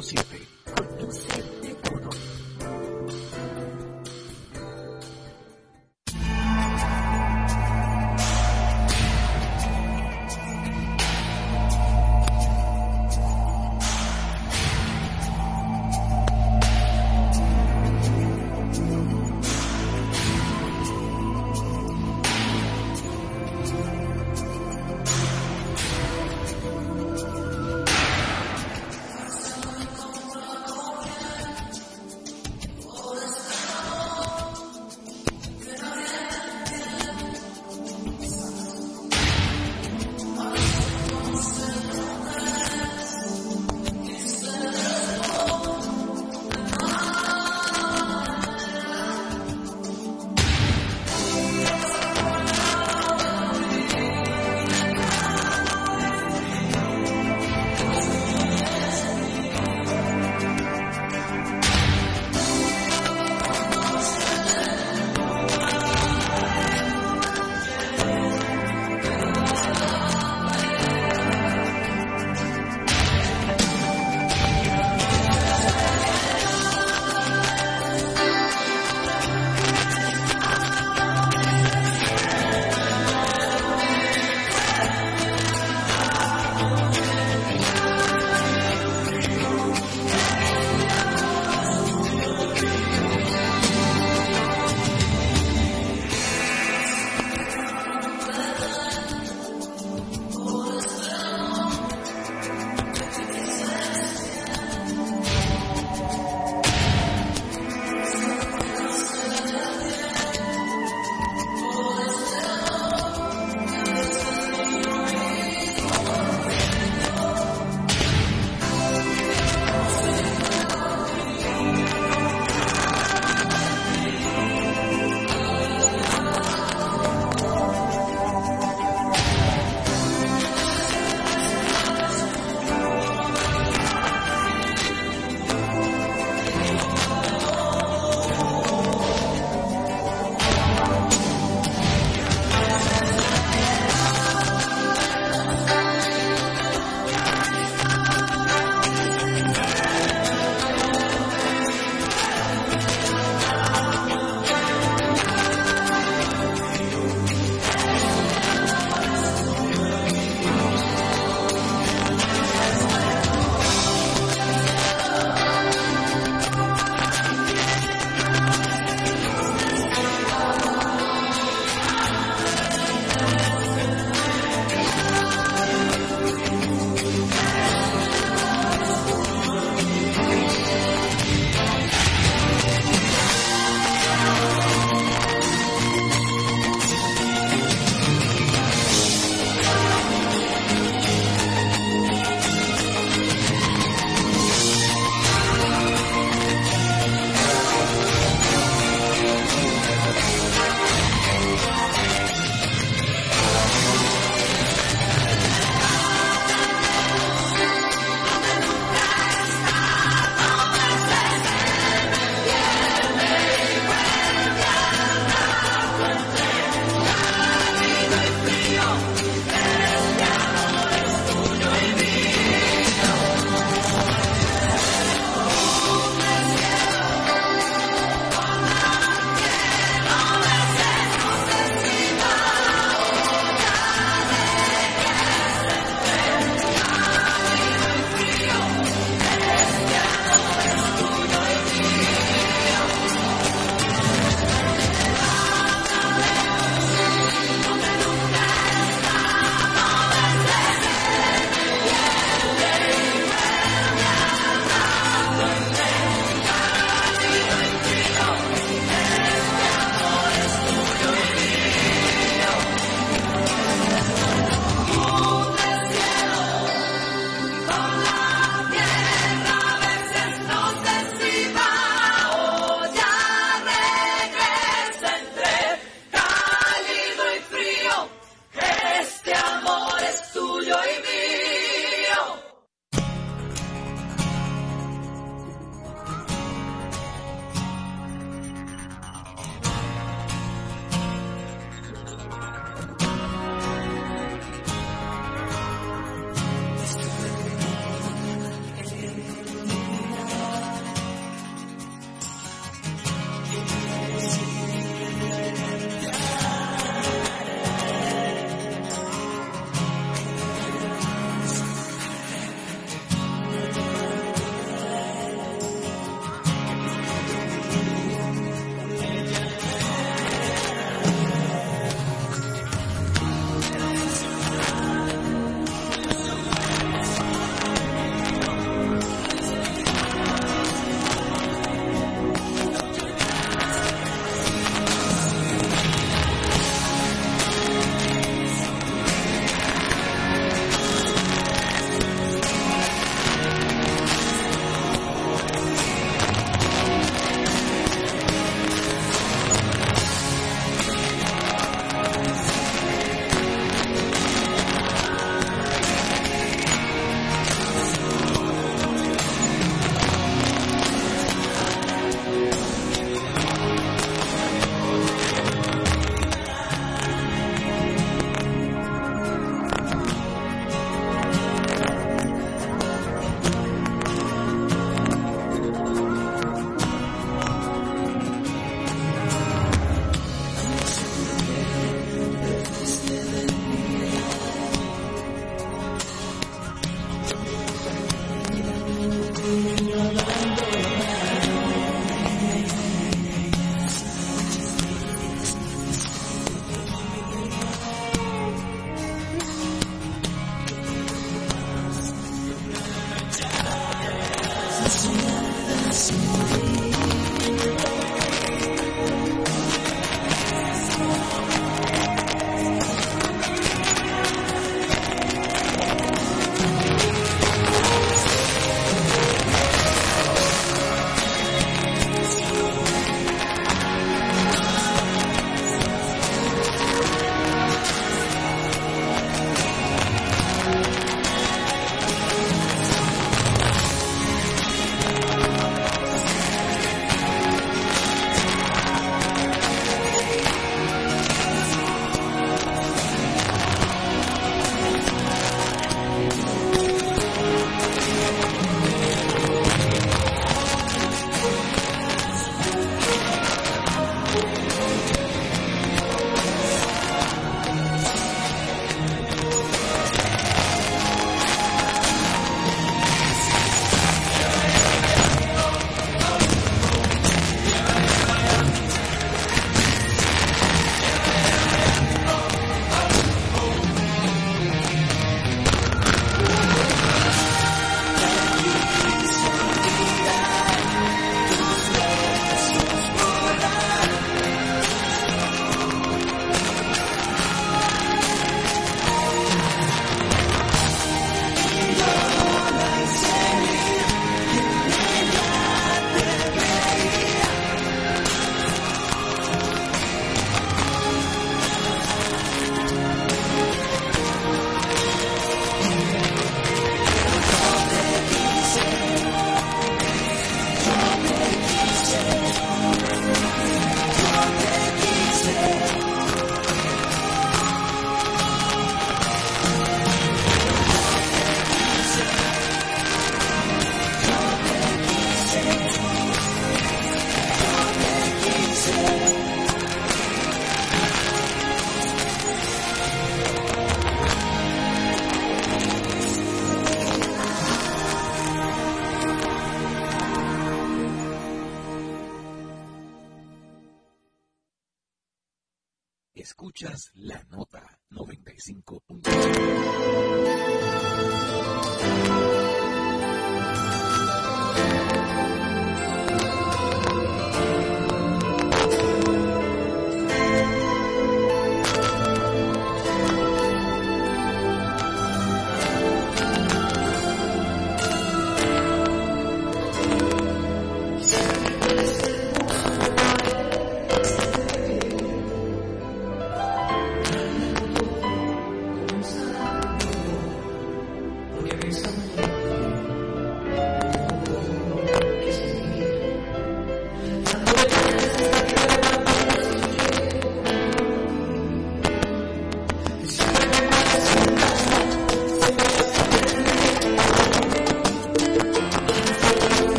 posible.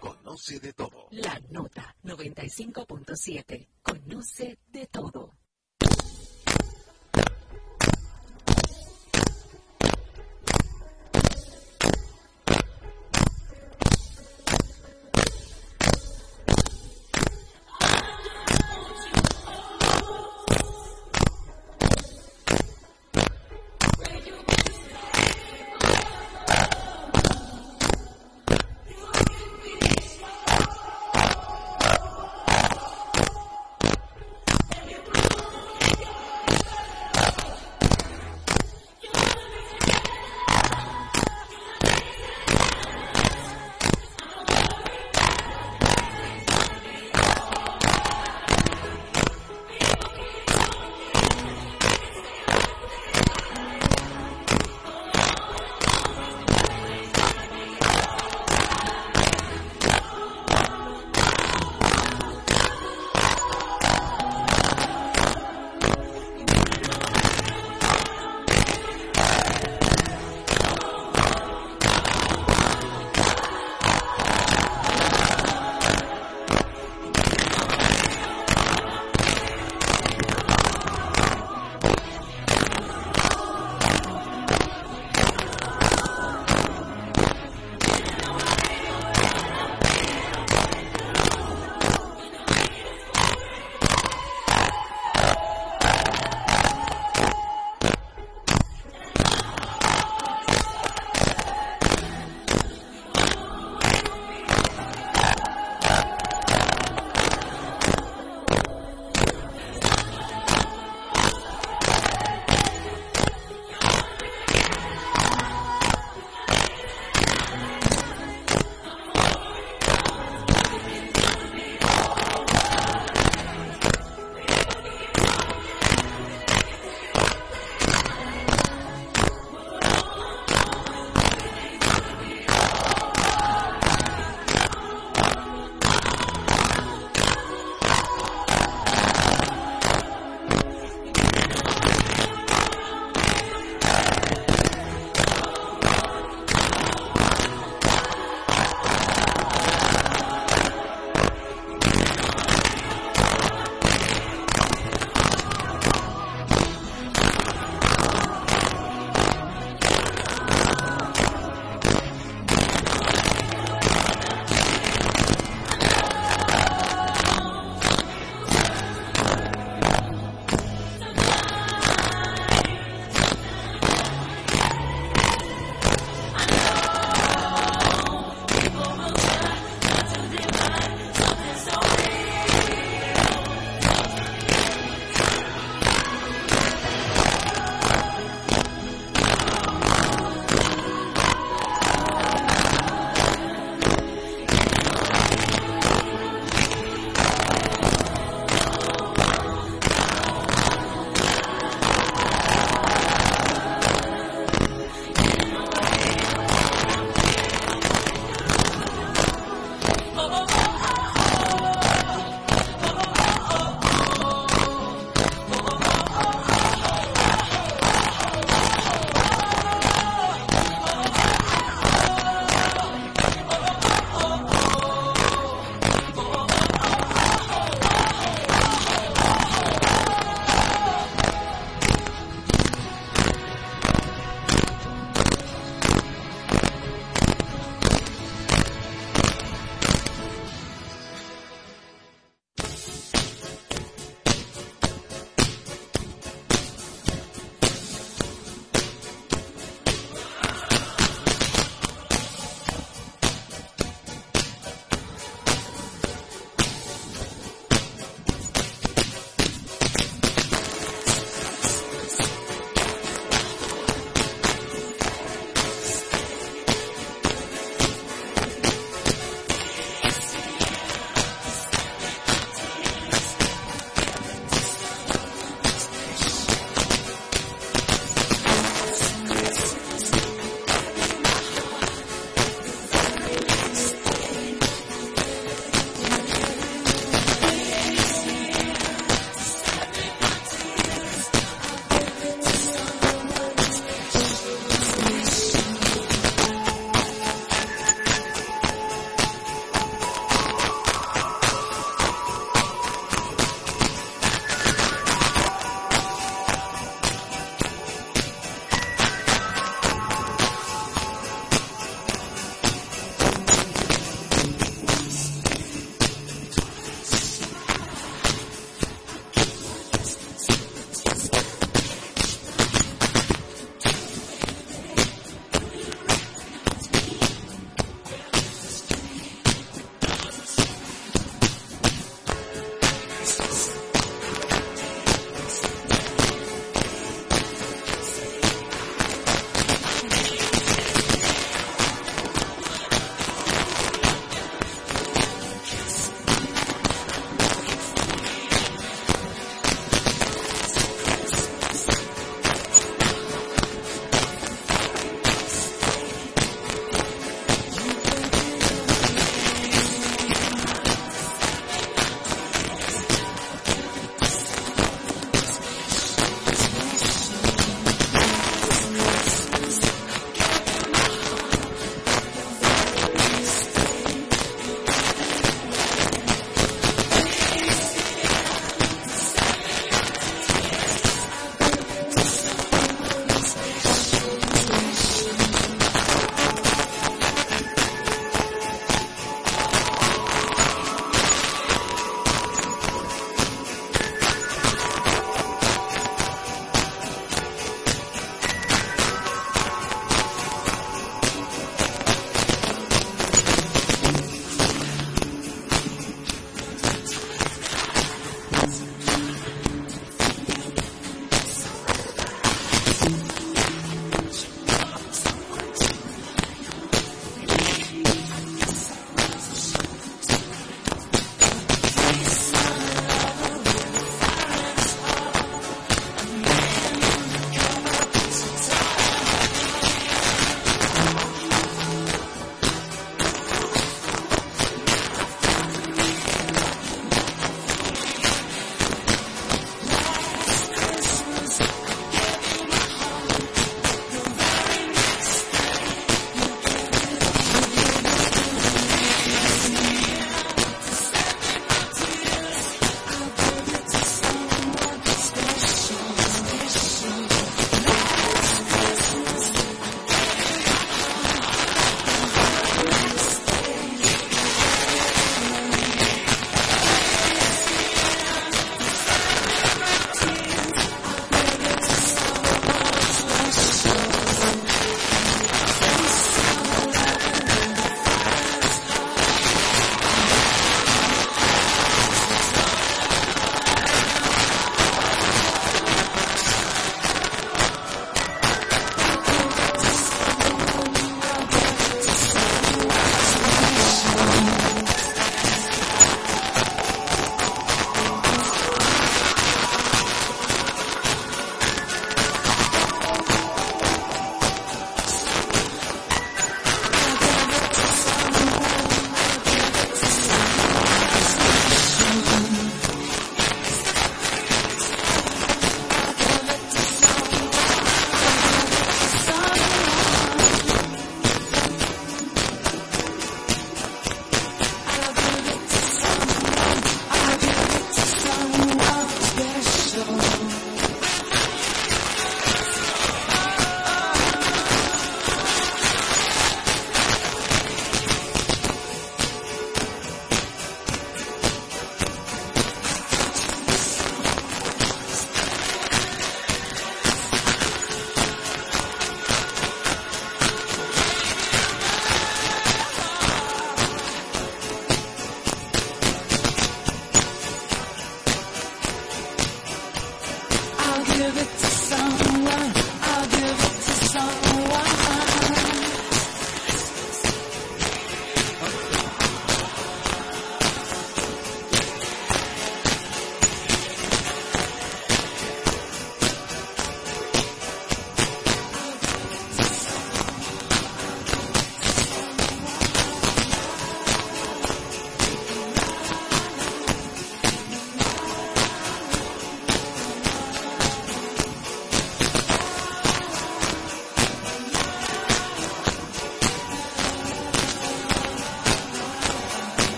Conoce de todo. La nota 95.7. Conoce de todo.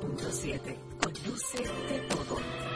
101.7. Conduce de todo.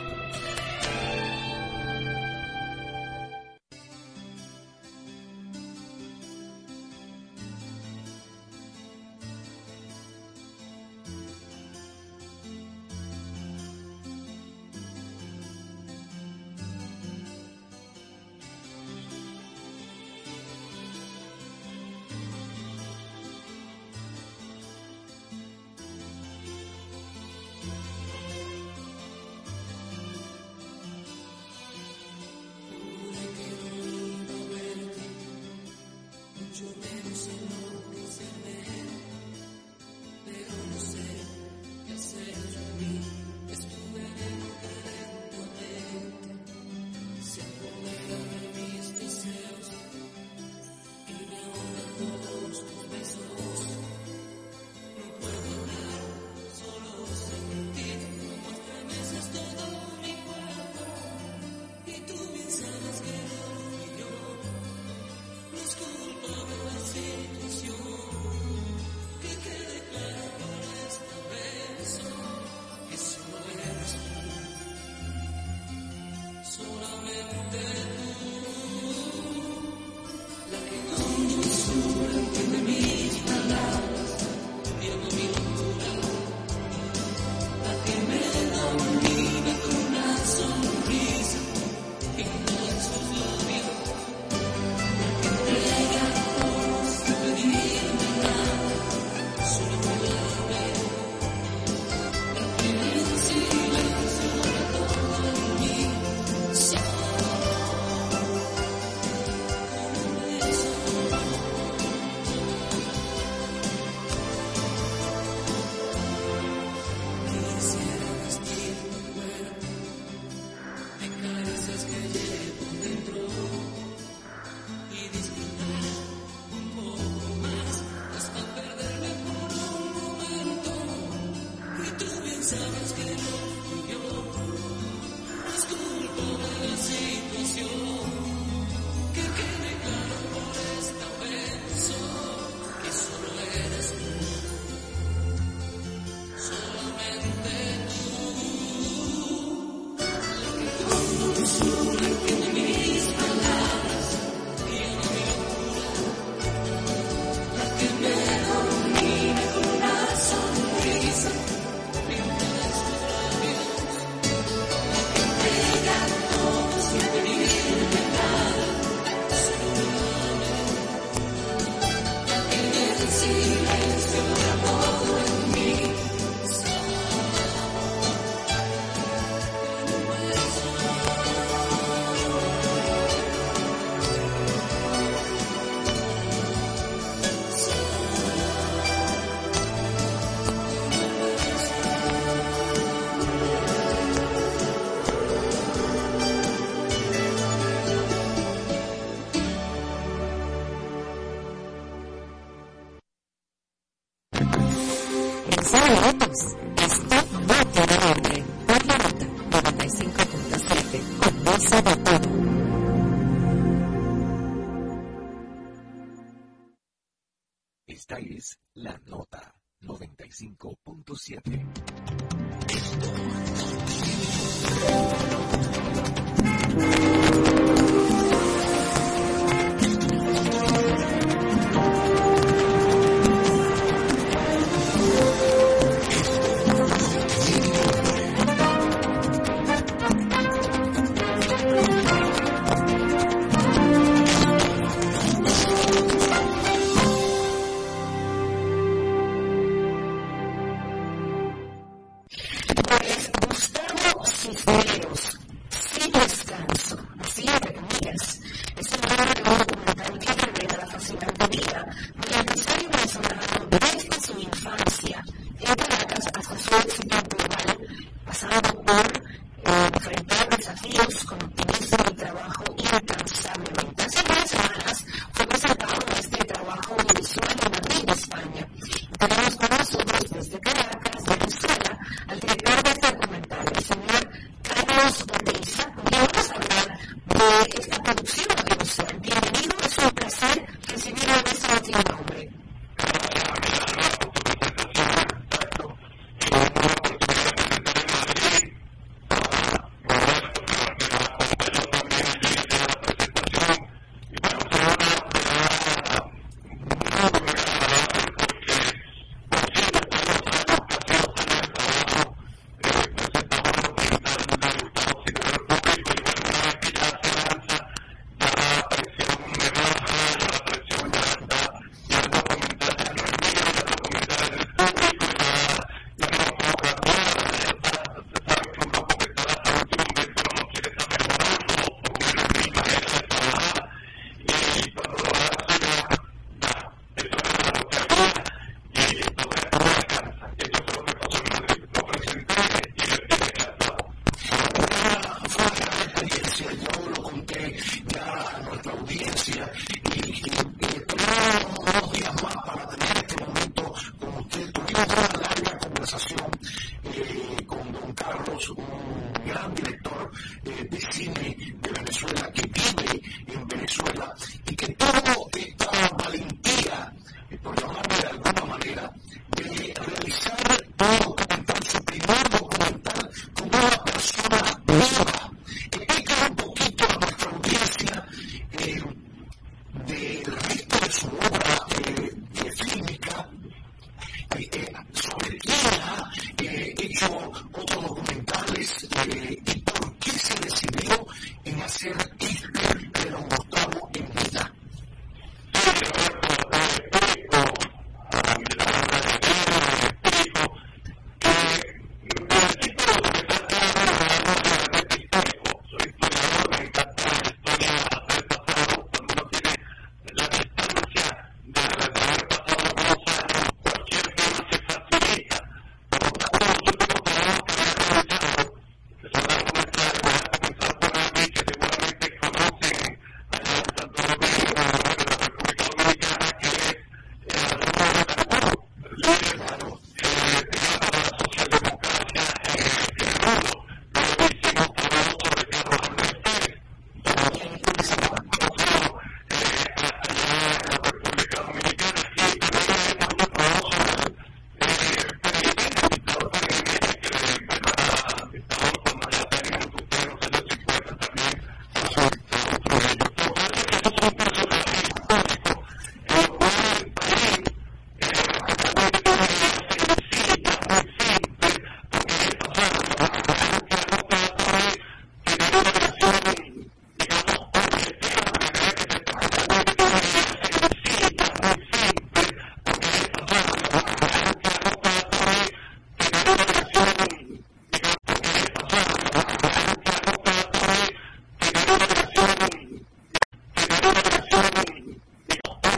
y que todo